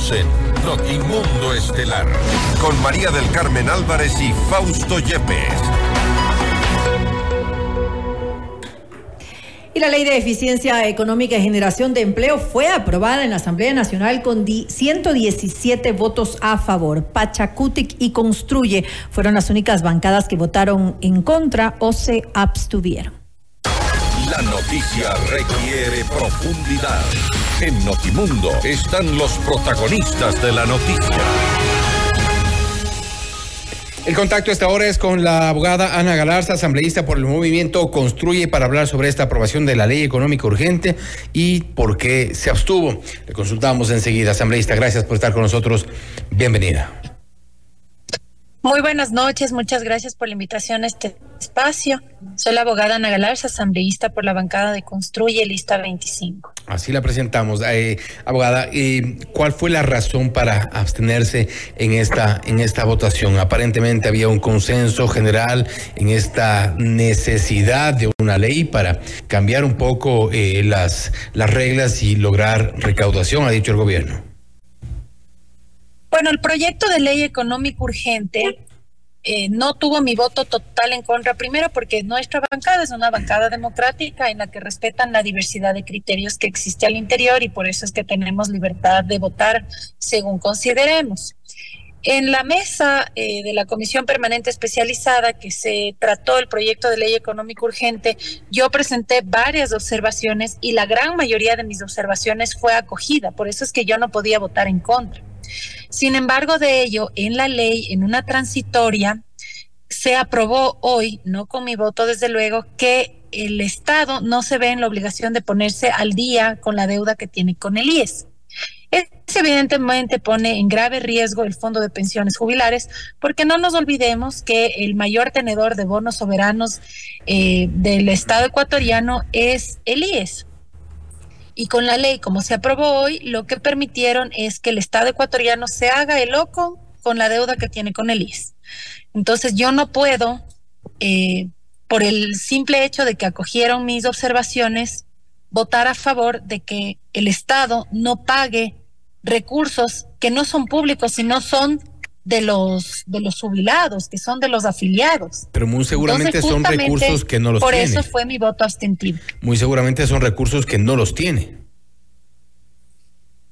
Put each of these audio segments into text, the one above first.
Continuamos en Notimundo Estelar con María del Carmen Álvarez y Fausto Yepes. Y la Ley de Eficiencia Económica y Generación de Empleo fue aprobada en la Asamblea Nacional con 117 votos a favor. Pachacutic y Construye fueron las únicas bancadas que votaron en contra o se abstuvieron. La noticia requiere profundidad. En Notimundo están los protagonistas de la noticia. El contacto esta hora es con la abogada Ana Galarza, asambleísta por el movimiento Construye, para hablar sobre esta aprobación de la ley económica urgente y por qué se abstuvo. Le consultamos enseguida, asambleísta. Gracias por estar con nosotros. Bienvenida. Muy buenas noches, muchas gracias por la invitación a este espacio. Soy la abogada Ana Galarza, asambleísta por la bancada de Construye, lista 25. Así la presentamos. Eh, abogada, eh, ¿cuál fue la razón para abstenerse en esta, en esta votación? Aparentemente había un consenso general en esta necesidad de una ley para cambiar un poco eh, las, las reglas y lograr recaudación, ha dicho el gobierno. Bueno, el proyecto de ley económico urgente eh, no tuvo mi voto total en contra, primero porque nuestra bancada es una bancada democrática en la que respetan la diversidad de criterios que existe al interior y por eso es que tenemos libertad de votar según consideremos. En la mesa eh, de la Comisión Permanente Especializada que se trató el proyecto de ley económico urgente, yo presenté varias observaciones y la gran mayoría de mis observaciones fue acogida, por eso es que yo no podía votar en contra. Sin embargo, de ello, en la ley, en una transitoria, se aprobó hoy, no con mi voto desde luego, que el Estado no se ve en la obligación de ponerse al día con la deuda que tiene con el IES. Eso evidentemente pone en grave riesgo el Fondo de Pensiones Jubilares, porque no nos olvidemos que el mayor tenedor de bonos soberanos eh, del Estado ecuatoriano es el IES. Y con la ley, como se aprobó hoy, lo que permitieron es que el Estado ecuatoriano se haga el loco con la deuda que tiene con el IS. Entonces yo no puedo, eh, por el simple hecho de que acogieron mis observaciones, votar a favor de que el Estado no pague recursos que no son públicos, sino son de los de los jubilados, que son de los afiliados. Pero muy seguramente son recursos que no los tiene. Por eso fue mi voto abstentivo. Muy seguramente son recursos que no los tiene.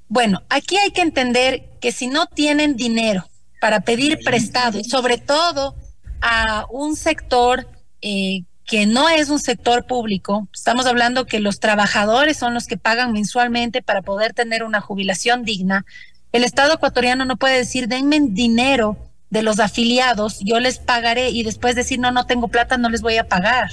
Bueno, aquí hay que entender que si no tienen dinero para pedir prestado, sobre todo a un sector eh, que no es un sector público, estamos hablando que los trabajadores son los que pagan mensualmente para poder tener una jubilación digna, el Estado ecuatoriano no puede decir, denme dinero de los afiliados, yo les pagaré y después decir, no, no tengo plata, no les voy a pagar.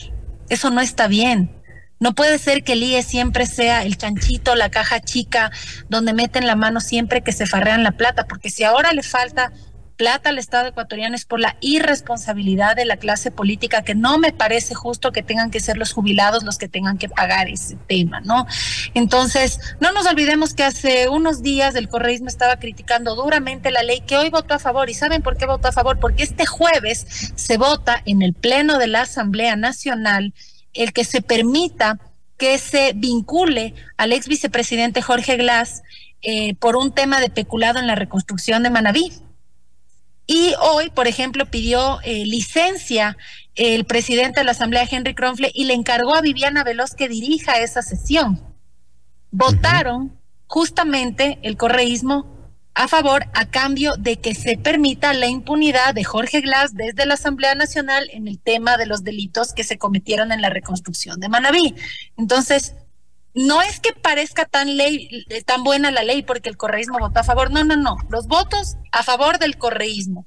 Eso no está bien. No puede ser que el IE siempre sea el chanchito, la caja chica, donde meten la mano siempre que se farrean la plata, porque si ahora le falta plata al Estado ecuatoriano es por la irresponsabilidad de la clase política, que no me parece justo que tengan que ser los jubilados los que tengan que pagar ese tema, ¿no? Entonces, no nos olvidemos que hace unos días el correísmo estaba criticando duramente la ley que hoy votó a favor. ¿Y saben por qué votó a favor? Porque este jueves se vota en el Pleno de la Asamblea Nacional el que se permita que se vincule al ex vicepresidente Jorge Glass eh, por un tema de peculado en la reconstrucción de Manabí. Y hoy, por ejemplo, pidió eh, licencia el presidente de la Asamblea, Henry Kronfle, y le encargó a Viviana Veloz que dirija esa sesión. Votaron justamente el correísmo a favor a cambio de que se permita la impunidad de Jorge Glass desde la Asamblea Nacional en el tema de los delitos que se cometieron en la reconstrucción de Manabí. Entonces, no es que parezca tan ley, tan buena la ley porque el correísmo votó a favor. No, no, no. Los votos a favor del correísmo